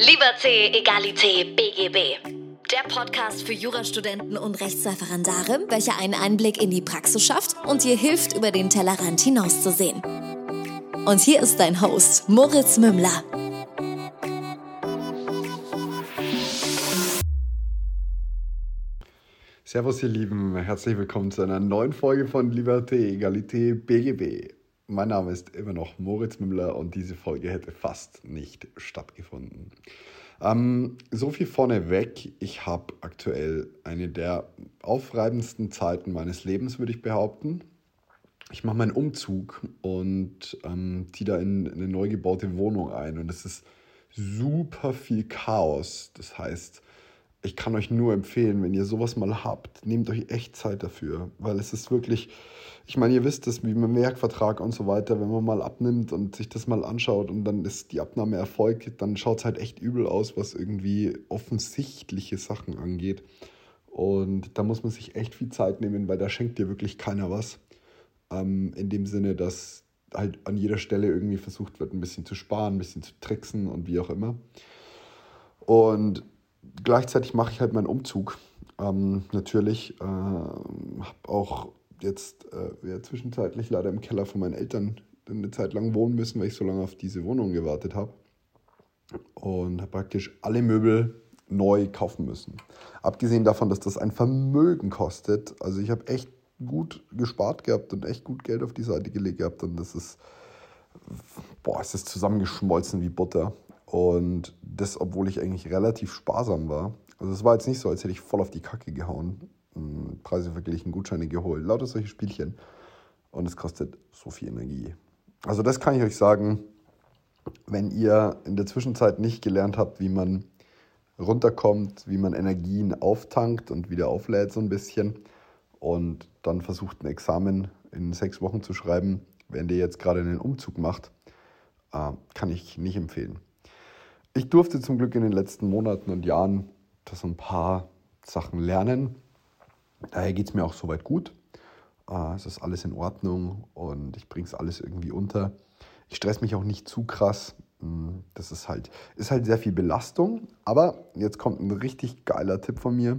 Liberté, Egalité, BGB. Der Podcast für Jurastudenten und Rechtsreferendare, welcher einen Einblick in die Praxis schafft und dir hilft, über den Tellerrand hinauszusehen. Und hier ist dein Host, Moritz Mümmler. Servus, ihr Lieben. Herzlich willkommen zu einer neuen Folge von Liberté, Egalité, BGB. Mein Name ist immer noch Moritz Mümmler und diese Folge hätte fast nicht stattgefunden. Ähm, so viel vorneweg. Ich habe aktuell eine der aufreibendsten Zeiten meines Lebens, würde ich behaupten. Ich mache meinen Umzug und ähm, ziehe da in eine neu gebaute Wohnung ein und es ist super viel Chaos. Das heißt, ich kann euch nur empfehlen, wenn ihr sowas mal habt, nehmt euch echt Zeit dafür, weil es ist wirklich, ich meine, ihr wisst es, wie mit Werkvertrag und so weiter, wenn man mal abnimmt und sich das mal anschaut und dann ist die Abnahme erfolgt, dann schaut es halt echt übel aus, was irgendwie offensichtliche Sachen angeht. Und da muss man sich echt viel Zeit nehmen, weil da schenkt dir wirklich keiner was. Ähm, in dem Sinne, dass halt an jeder Stelle irgendwie versucht wird, ein bisschen zu sparen, ein bisschen zu tricksen und wie auch immer. Und gleichzeitig mache ich halt meinen Umzug. Ähm, natürlich äh, habe auch jetzt äh, zwischenzeitlich leider im Keller von meinen Eltern eine Zeit lang wohnen müssen, weil ich so lange auf diese Wohnung gewartet habe. Und habe praktisch alle Möbel neu kaufen müssen. Abgesehen davon, dass das ein Vermögen kostet. Also ich habe echt gut gespart gehabt und echt gut Geld auf die Seite gelegt gehabt. Und das ist, boah, es ist zusammengeschmolzen wie Butter. Und das, obwohl ich eigentlich relativ sparsam war. Also es war jetzt nicht so, als hätte ich voll auf die Kacke gehauen, hm, Preise verglichen, Gutscheine geholt, lauter solche Spielchen. Und es kostet so viel Energie. Also das kann ich euch sagen, wenn ihr in der Zwischenzeit nicht gelernt habt, wie man runterkommt, wie man Energien auftankt und wieder auflädt so ein bisschen und dann versucht ein Examen in sechs Wochen zu schreiben, wenn ihr jetzt gerade einen Umzug macht, äh, kann ich nicht empfehlen. Ich durfte zum Glück in den letzten Monaten und Jahren so ein paar Sachen lernen. Daher geht es mir auch soweit gut. Äh, es ist alles in Ordnung und ich bringe es alles irgendwie unter. Ich stress mich auch nicht zu krass. Hm, das ist halt, ist halt sehr viel Belastung. Aber jetzt kommt ein richtig geiler Tipp von mir.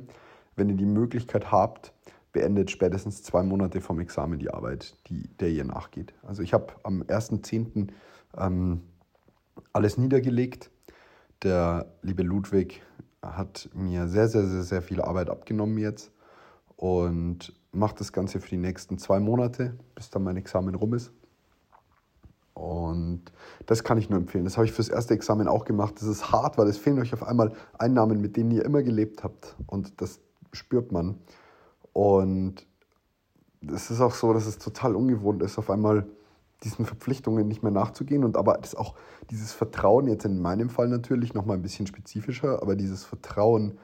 Wenn ihr die Möglichkeit habt, beendet spätestens zwei Monate vom Examen die Arbeit, die, der ihr nachgeht. Also ich habe am 1.10. Ähm, alles niedergelegt der liebe Ludwig hat mir sehr, sehr, sehr, sehr viel Arbeit abgenommen jetzt und macht das Ganze für die nächsten zwei Monate, bis dann mein Examen rum ist. Und das kann ich nur empfehlen. Das habe ich fürs erste Examen auch gemacht. Das ist hart, weil es fehlen euch auf einmal Einnahmen, mit denen ihr immer gelebt habt. Und das spürt man. Und es ist auch so, dass es total ungewohnt ist, auf einmal diesen Verpflichtungen nicht mehr nachzugehen und aber das auch dieses Vertrauen, jetzt in meinem Fall natürlich nochmal ein bisschen spezifischer, aber dieses Vertrauen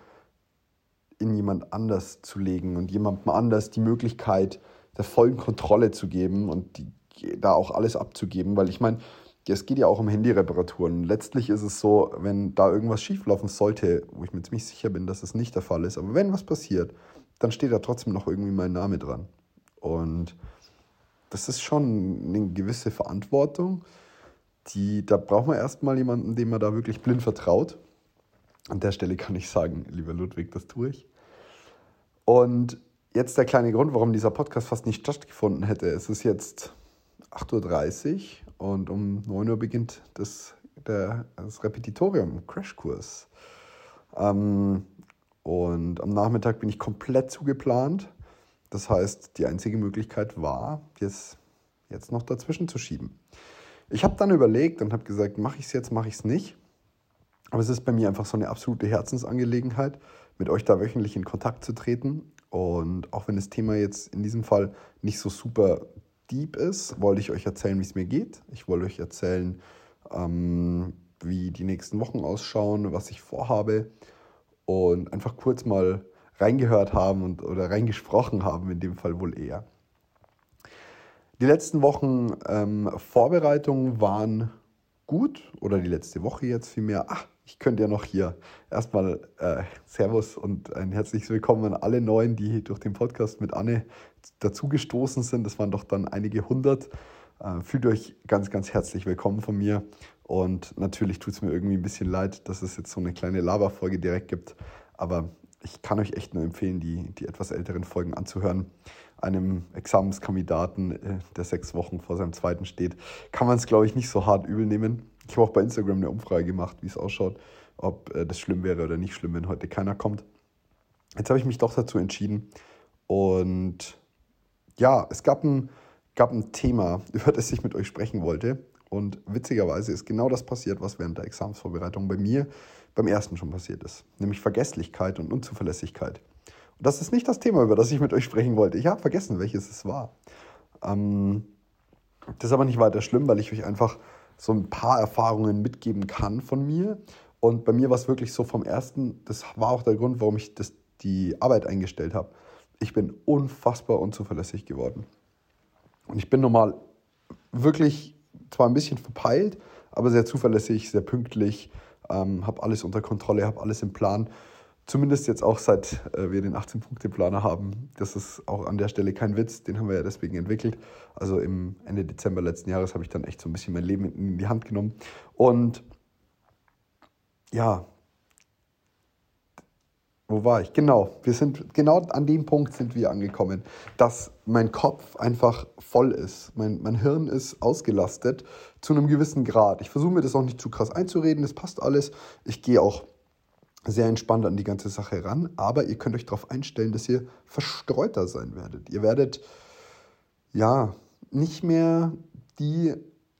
in jemand anders zu legen und jemandem anders die Möglichkeit der vollen Kontrolle zu geben und die, da auch alles abzugeben, weil ich meine, es geht ja auch um Handyreparaturen. Letztlich ist es so, wenn da irgendwas schieflaufen sollte, wo ich mir ziemlich sicher bin, dass es nicht der Fall ist, aber wenn was passiert, dann steht da trotzdem noch irgendwie mein Name dran. Und das ist schon eine gewisse Verantwortung. Die, da braucht man erstmal jemanden, dem man da wirklich blind vertraut. An der Stelle kann ich sagen, lieber Ludwig, das tue ich. Und jetzt der kleine Grund, warum dieser Podcast fast nicht stattgefunden hätte. Es ist jetzt 8.30 Uhr und um 9 Uhr beginnt das, der, das Repetitorium, Crashkurs. Ähm, und am Nachmittag bin ich komplett zugeplant. Das heißt, die einzige Möglichkeit war, jetzt, jetzt noch dazwischen zu schieben. Ich habe dann überlegt und habe gesagt, mache ich es jetzt, mache ich es nicht. Aber es ist bei mir einfach so eine absolute Herzensangelegenheit, mit euch da wöchentlich in Kontakt zu treten. Und auch wenn das Thema jetzt in diesem Fall nicht so super deep ist, wollte ich euch erzählen, wie es mir geht. Ich wollte euch erzählen, ähm, wie die nächsten Wochen ausschauen, was ich vorhabe. Und einfach kurz mal reingehört haben und, oder reingesprochen haben, in dem Fall wohl eher. Die letzten Wochen ähm, Vorbereitungen waren gut oder die letzte Woche jetzt vielmehr. Ach, ich könnte ja noch hier erstmal äh, Servus und ein herzliches Willkommen an alle Neuen, die durch den Podcast mit Anne dazugestoßen sind. Das waren doch dann einige hundert. Äh, fühlt euch ganz, ganz herzlich willkommen von mir. Und natürlich tut es mir irgendwie ein bisschen leid, dass es jetzt so eine kleine Laberfolge direkt gibt. Aber ich kann euch echt nur empfehlen, die, die etwas älteren Folgen anzuhören. Einem Examenskandidaten, äh, der sechs Wochen vor seinem zweiten steht, kann man es, glaube ich, nicht so hart übel nehmen. Ich habe auch bei Instagram eine Umfrage gemacht, wie es ausschaut, ob äh, das schlimm wäre oder nicht schlimm, wenn heute keiner kommt. Jetzt habe ich mich doch dazu entschieden. Und ja, es gab ein, gab ein Thema, über das ich mit euch sprechen wollte. Und witzigerweise ist genau das passiert, was während der Examensvorbereitung bei mir beim ersten schon passiert ist. Nämlich Vergesslichkeit und Unzuverlässigkeit. Und das ist nicht das Thema, über das ich mit euch sprechen wollte. Ich habe vergessen, welches es war. Ähm, das ist aber nicht weiter schlimm, weil ich euch einfach so ein paar Erfahrungen mitgeben kann von mir. Und bei mir war es wirklich so vom ersten, das war auch der Grund, warum ich das, die Arbeit eingestellt habe. Ich bin unfassbar unzuverlässig geworden. Und ich bin normal wirklich zwar ein bisschen verpeilt, aber sehr zuverlässig, sehr pünktlich, ähm, habe alles unter Kontrolle, habe alles im Plan. Zumindest jetzt auch seit äh, wir den 18-Punkte-Planer haben. Das ist auch an der Stelle kein Witz, den haben wir ja deswegen entwickelt. Also im Ende Dezember letzten Jahres habe ich dann echt so ein bisschen mein Leben in die Hand genommen. Und ja, wo war ich? Genau, wir sind genau an dem Punkt sind wir angekommen, dass mein Kopf einfach voll ist. Mein, mein Hirn ist ausgelastet zu einem gewissen Grad. Ich versuche mir das auch nicht zu krass einzureden, das passt alles. Ich gehe auch sehr entspannt an die ganze Sache ran, aber ihr könnt euch darauf einstellen, dass ihr verstreuter sein werdet. Ihr werdet ja nicht mehr die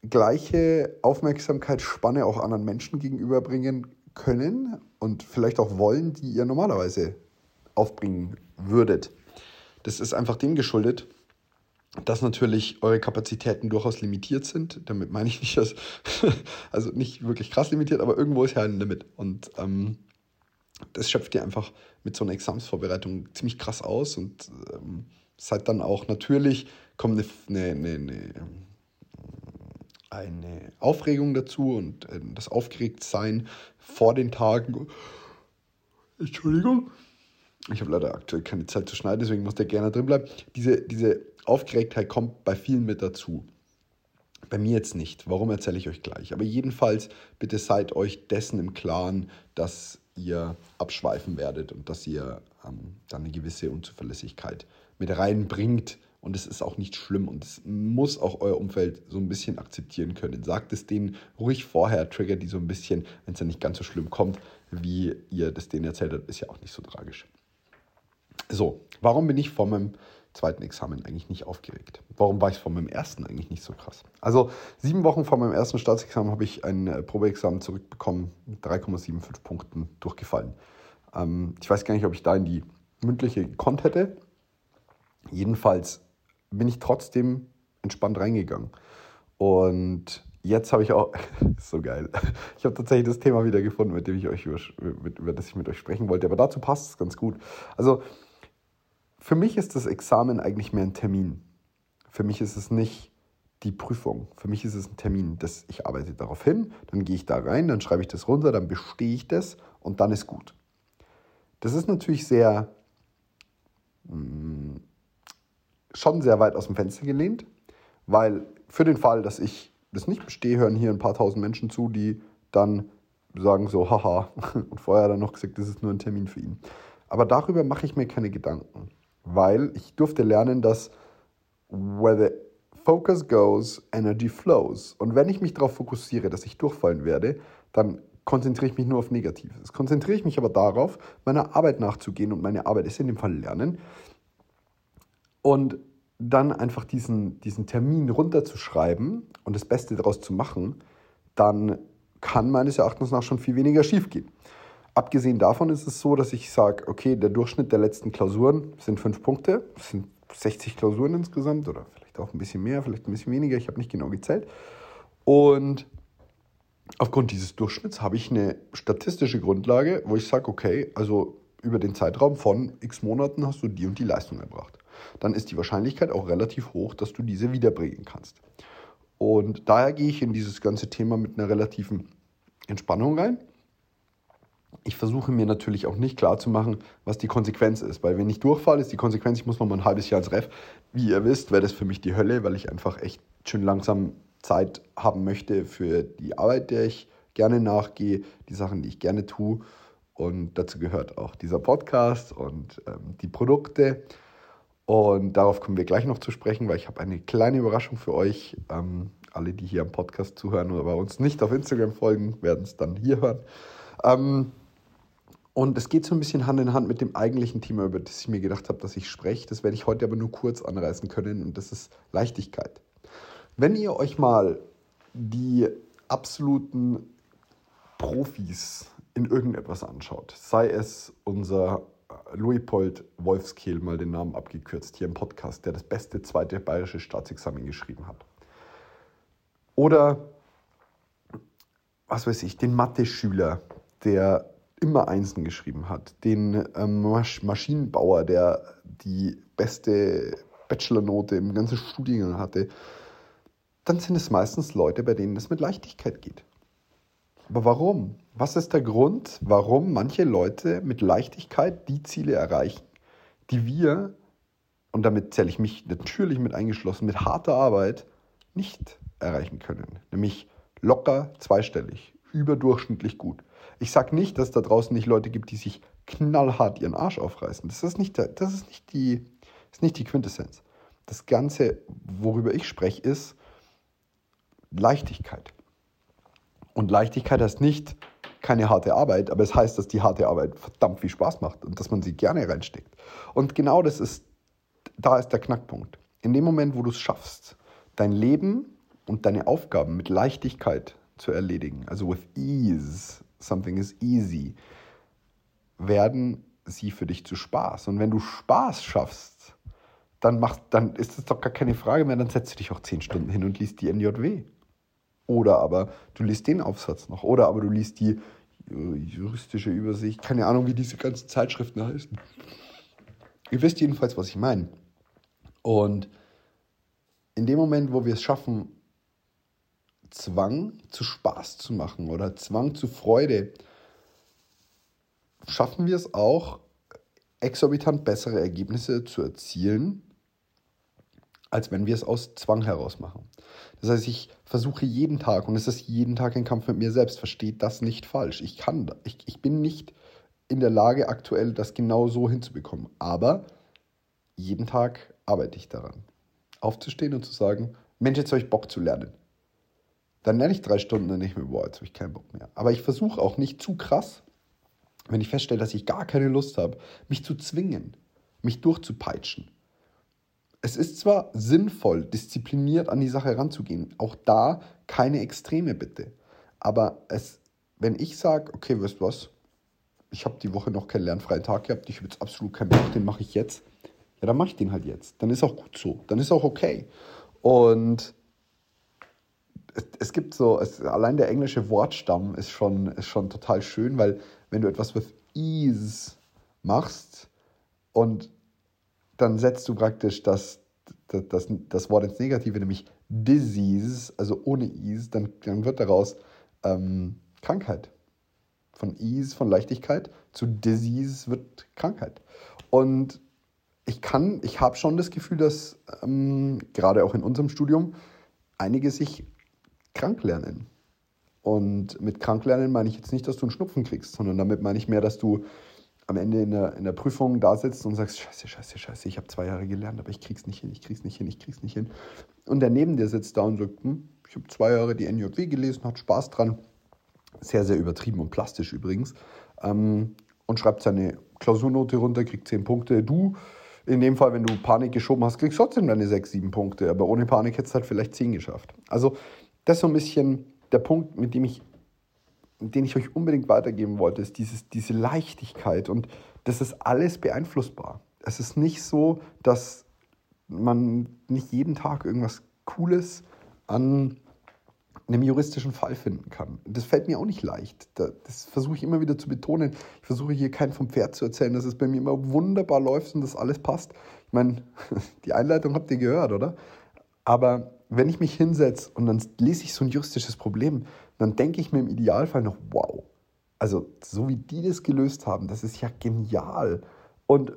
gleiche Aufmerksamkeitsspanne auch anderen Menschen gegenüberbringen können und vielleicht auch wollen, die ihr normalerweise aufbringen würdet. Das ist einfach dem geschuldet, dass natürlich eure Kapazitäten durchaus limitiert sind. Damit meine ich nicht, dass, also nicht wirklich krass limitiert, aber irgendwo ist ja ein Limit. Und ähm, das schöpft ihr einfach mit so einer Examsvorbereitung ziemlich krass aus und ähm, seid dann auch natürlich, kommt eine, eine, eine, eine Aufregung dazu und äh, das Aufgeregtsein vor den Tagen. Entschuldigung. Ich habe leider aktuell keine Zeit zu schneiden, deswegen muss der gerne drin bleiben. Diese, diese Aufgeregtheit kommt bei vielen mit dazu. Bei mir jetzt nicht. Warum erzähle ich euch gleich? Aber jedenfalls, bitte seid euch dessen im Klaren, dass ihr abschweifen werdet und dass ihr ähm, dann eine gewisse Unzuverlässigkeit mit reinbringt. Und es ist auch nicht schlimm und es muss auch euer Umfeld so ein bisschen akzeptieren können. Sagt es denen ruhig vorher, triggert die so ein bisschen, wenn es dann nicht ganz so schlimm kommt, wie ihr das denen erzählt habt, ist ja auch nicht so tragisch. So, warum bin ich vor meinem zweiten Examen eigentlich nicht aufgeregt? Warum war ich vor meinem ersten eigentlich nicht so krass? Also sieben Wochen vor meinem ersten Staatsexamen habe ich ein äh, Probeexamen zurückbekommen, mit 3,75 Punkten durchgefallen. Ähm, ich weiß gar nicht, ob ich da in die mündliche gekonnt hätte. Jedenfalls bin ich trotzdem entspannt reingegangen. Und jetzt habe ich auch, so geil, ich habe tatsächlich das Thema wieder gefunden, mit dem ich euch über, über das ich mit euch sprechen wollte. Aber dazu passt es ganz gut. Also für mich ist das Examen eigentlich mehr ein Termin. Für mich ist es nicht die Prüfung. Für mich ist es ein Termin. Das, ich arbeite darauf hin, dann gehe ich da rein, dann schreibe ich das runter, dann bestehe ich das und dann ist gut. Das ist natürlich sehr, mh, mm, schon sehr weit aus dem Fenster gelehnt, weil für den Fall, dass ich das nicht bestehe, hören hier ein paar tausend Menschen zu, die dann sagen so, haha, und vorher dann noch gesagt, das ist nur ein Termin für ihn. Aber darüber mache ich mir keine Gedanken weil ich durfte lernen, dass where the focus goes, energy flows. Und wenn ich mich darauf fokussiere, dass ich durchfallen werde, dann konzentriere ich mich nur auf Negatives. Konzentriere ich mich aber darauf, meiner Arbeit nachzugehen und meine Arbeit ist in dem Fall Lernen und dann einfach diesen, diesen Termin runterzuschreiben und das Beste daraus zu machen, dann kann meines Erachtens nach schon viel weniger schiefgehen. Abgesehen davon ist es so, dass ich sage, okay, der Durchschnitt der letzten Klausuren sind fünf Punkte. Das sind 60 Klausuren insgesamt oder vielleicht auch ein bisschen mehr, vielleicht ein bisschen weniger. Ich habe nicht genau gezählt. Und aufgrund dieses Durchschnitts habe ich eine statistische Grundlage, wo ich sage, okay, also über den Zeitraum von x Monaten hast du die und die Leistung erbracht. Dann ist die Wahrscheinlichkeit auch relativ hoch, dass du diese wiederbringen kannst. Und daher gehe ich in dieses ganze Thema mit einer relativen Entspannung rein ich versuche mir natürlich auch nicht klar zu machen, was die Konsequenz ist. Weil wenn ich durchfall, ist die Konsequenz, ich muss noch mal ein halbes Jahr ins Ref. Wie ihr wisst, wäre das für mich die Hölle, weil ich einfach echt schön langsam Zeit haben möchte für die Arbeit, der ich gerne nachgehe, die Sachen, die ich gerne tue. Und dazu gehört auch dieser Podcast und ähm, die Produkte. Und darauf kommen wir gleich noch zu sprechen, weil ich habe eine kleine Überraschung für euch. Ähm, alle, die hier am Podcast zuhören oder bei uns nicht auf Instagram folgen, werden es dann hier hören. Ähm, und es geht so ein bisschen Hand in Hand mit dem eigentlichen Thema, über das ich mir gedacht habe, dass ich spreche. Das werde ich heute aber nur kurz anreißen können und das ist Leichtigkeit. Wenn ihr euch mal die absoluten Profis in irgendetwas anschaut, sei es unser Louis-Pold Wolfskehl, mal den Namen abgekürzt, hier im Podcast, der das beste zweite bayerische Staatsexamen geschrieben hat. Oder, was weiß ich, den Mathe-Schüler, der immer Einsen geschrieben hat, den ähm, Masch Maschinenbauer, der die beste Bachelornote im ganzen Studiengang hatte, dann sind es meistens Leute, bei denen es mit Leichtigkeit geht. Aber warum? Was ist der Grund, warum manche Leute mit Leichtigkeit die Ziele erreichen, die wir, und damit zähle ich mich natürlich mit eingeschlossen, mit harter Arbeit nicht erreichen können? Nämlich locker zweistellig, überdurchschnittlich gut. Ich sage nicht, dass es da draußen nicht Leute gibt, die sich knallhart ihren Arsch aufreißen. Das ist nicht, der, das ist nicht, die, ist nicht die Quintessenz. Das Ganze, worüber ich spreche, ist Leichtigkeit. Und Leichtigkeit heißt nicht keine harte Arbeit, aber es heißt, dass die harte Arbeit verdammt viel Spaß macht und dass man sie gerne reinsteckt. Und genau das ist, da ist der Knackpunkt. In dem Moment, wo du es schaffst, dein Leben und deine Aufgaben mit Leichtigkeit zu erledigen, also with ease, something is easy, werden sie für dich zu Spaß. Und wenn du Spaß schaffst, dann, machst, dann ist es doch gar keine Frage mehr, dann setzt du dich auch zehn Stunden hin und liest die NJW. Oder aber du liest den Aufsatz noch. Oder aber du liest die äh, juristische Übersicht. Keine Ahnung, wie diese ganzen Zeitschriften heißen. Ihr wisst jedenfalls, was ich meine. Und in dem Moment, wo wir es schaffen, Zwang zu Spaß zu machen oder Zwang zu Freude, schaffen wir es auch, exorbitant bessere Ergebnisse zu erzielen, als wenn wir es aus Zwang heraus machen. Das heißt, ich versuche jeden Tag, und es ist jeden Tag ein Kampf mit mir selbst, versteht das nicht falsch. Ich kann, ich, ich bin nicht in der Lage aktuell, das genau so hinzubekommen. Aber jeden Tag arbeite ich daran. Aufzustehen und zu sagen, Mensch, jetzt habe ich Bock zu lernen. Dann lerne ich drei Stunden und nicht mehr, boah, jetzt habe ich keinen Bock mehr. Aber ich versuche auch nicht zu krass, wenn ich feststelle, dass ich gar keine Lust habe, mich zu zwingen, mich durchzupeitschen es ist zwar sinnvoll, diszipliniert an die Sache heranzugehen, auch da keine Extreme bitte. Aber es, wenn ich sage, okay, weißt du was, ich habe die Woche noch keinen lernfreien Tag gehabt, ich habe jetzt absolut keinen Bock, den mache ich jetzt, ja, dann mache ich den halt jetzt. Dann ist auch gut so, dann ist auch okay. Und es, es gibt so, es, allein der englische Wortstamm ist schon, ist schon total schön, weil wenn du etwas with ease machst und dann setzt du praktisch das, das, das, das Wort ins Negative, nämlich Disease, also ohne Ease, dann, dann wird daraus ähm, Krankheit. Von Ease, von Leichtigkeit zu Disease wird Krankheit. Und ich kann, ich habe schon das Gefühl, dass ähm, gerade auch in unserem Studium einige sich krank lernen. Und mit krank lernen meine ich jetzt nicht, dass du einen Schnupfen kriegst, sondern damit meine ich mehr, dass du am Ende in der, in der Prüfung da sitzt und sagst, scheiße, scheiße, scheiße, ich habe zwei Jahre gelernt, aber ich krieg's nicht hin, ich krieg's nicht hin, ich krieg's nicht hin. Und der neben dir sitzt da und sagt, hm, ich habe zwei Jahre die NJW gelesen, hat Spaß dran. Sehr, sehr übertrieben und plastisch übrigens. Ähm, und schreibt seine Klausurnote runter, kriegt zehn Punkte. Du, in dem Fall, wenn du Panik geschoben hast, kriegst trotzdem deine sechs, sieben Punkte. Aber ohne Panik hättest du halt vielleicht zehn geschafft. Also das ist so ein bisschen der Punkt, mit dem ich den ich euch unbedingt weitergeben wollte, ist dieses, diese Leichtigkeit. Und das ist alles beeinflussbar. Es ist nicht so, dass man nicht jeden Tag irgendwas Cooles an einem juristischen Fall finden kann. Das fällt mir auch nicht leicht. Das versuche ich immer wieder zu betonen. Ich versuche hier keinen vom Pferd zu erzählen, dass es bei mir immer wunderbar läuft und dass alles passt. Ich meine, die Einleitung habt ihr gehört, oder? Aber wenn ich mich hinsetze und dann lese ich so ein juristisches Problem, dann denke ich mir im Idealfall noch, wow, also so wie die das gelöst haben, das ist ja genial. Und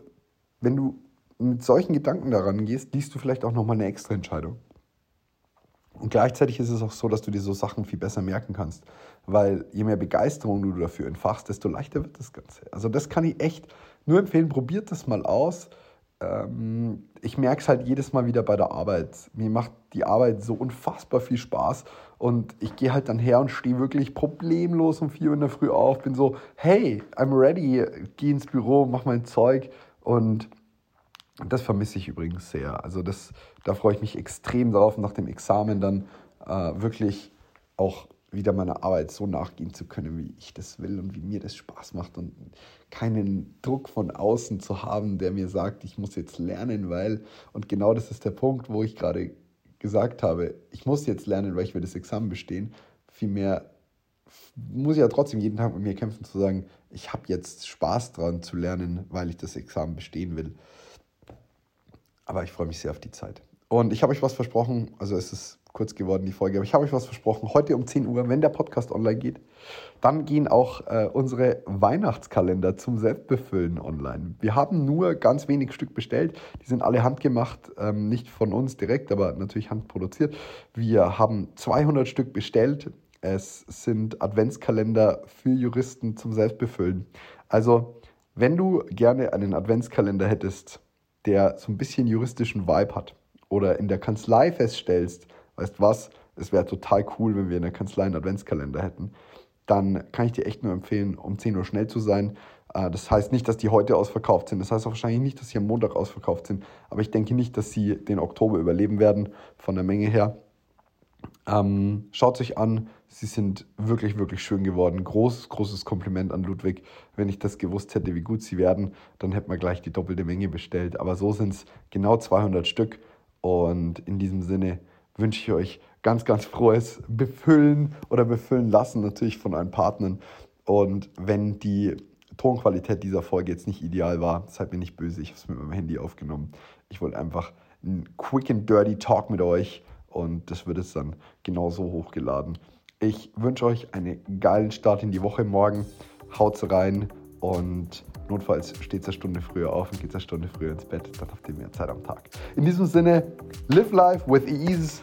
wenn du mit solchen Gedanken daran gehst, liest du vielleicht auch nochmal eine extra Entscheidung. Und gleichzeitig ist es auch so, dass du dir so Sachen viel besser merken kannst. Weil je mehr Begeisterung du dafür entfachst, desto leichter wird das Ganze. Also das kann ich echt nur empfehlen, probiert das mal aus. Ähm, ich merke es halt jedes Mal wieder bei der Arbeit. Mir macht die Arbeit so unfassbar viel Spaß und ich gehe halt dann her und stehe wirklich problemlos um 4 Uhr in der Früh auf, bin so, hey, I'm ready, geh ins Büro, mach mein Zeug und das vermisse ich übrigens sehr. Also das, da freue ich mich extrem drauf, nach dem Examen dann äh, wirklich auch wieder meiner Arbeit so nachgehen zu können, wie ich das will und wie mir das Spaß macht und keinen Druck von außen zu haben, der mir sagt, ich muss jetzt lernen, weil, und genau das ist der Punkt, wo ich gerade gesagt habe, ich muss jetzt lernen, weil ich will das Examen bestehen. Vielmehr muss ich ja trotzdem jeden Tag mit mir kämpfen, zu sagen, ich habe jetzt Spaß dran zu lernen, weil ich das Examen bestehen will. Aber ich freue mich sehr auf die Zeit. Und ich habe euch was versprochen, also es ist kurz geworden, die Folge, aber ich habe euch was versprochen. Heute um 10 Uhr, wenn der Podcast online geht, dann gehen auch äh, unsere Weihnachtskalender zum Selbstbefüllen online. Wir haben nur ganz wenig Stück bestellt. Die sind alle handgemacht, ähm, nicht von uns direkt, aber natürlich handproduziert. Wir haben 200 Stück bestellt. Es sind Adventskalender für Juristen zum Selbstbefüllen. Also, wenn du gerne einen Adventskalender hättest, der so ein bisschen juristischen Vibe hat oder in der Kanzlei feststellst, weißt was, es wäre total cool, wenn wir in der Kanzlei einen Adventskalender hätten, dann kann ich dir echt nur empfehlen, um 10 Uhr schnell zu sein. Äh, das heißt nicht, dass die heute ausverkauft sind. Das heißt auch wahrscheinlich nicht, dass sie am Montag ausverkauft sind. Aber ich denke nicht, dass sie den Oktober überleben werden, von der Menge her. Ähm, schaut euch an, sie sind wirklich, wirklich schön geworden. Großes, großes Kompliment an Ludwig. Wenn ich das gewusst hätte, wie gut sie werden, dann hätte man gleich die doppelte Menge bestellt. Aber so sind es genau 200 Stück. Und in diesem Sinne wünsche ich euch ganz, ganz frohes Befüllen oder befüllen lassen natürlich von euren Partnern. Und wenn die Tonqualität dieser Folge jetzt nicht ideal war, seid mir nicht böse, ich habe es mit meinem Handy aufgenommen. Ich wollte einfach einen quick and dirty Talk mit euch und das wird es dann genauso hochgeladen. Ich wünsche euch einen geilen Start in die Woche morgen. Haut's rein und notfalls steht eine Stunde früher auf und geht eine Stunde früher ins Bett. Dann habt ihr mehr Zeit am Tag. In diesem Sinne, live life with ease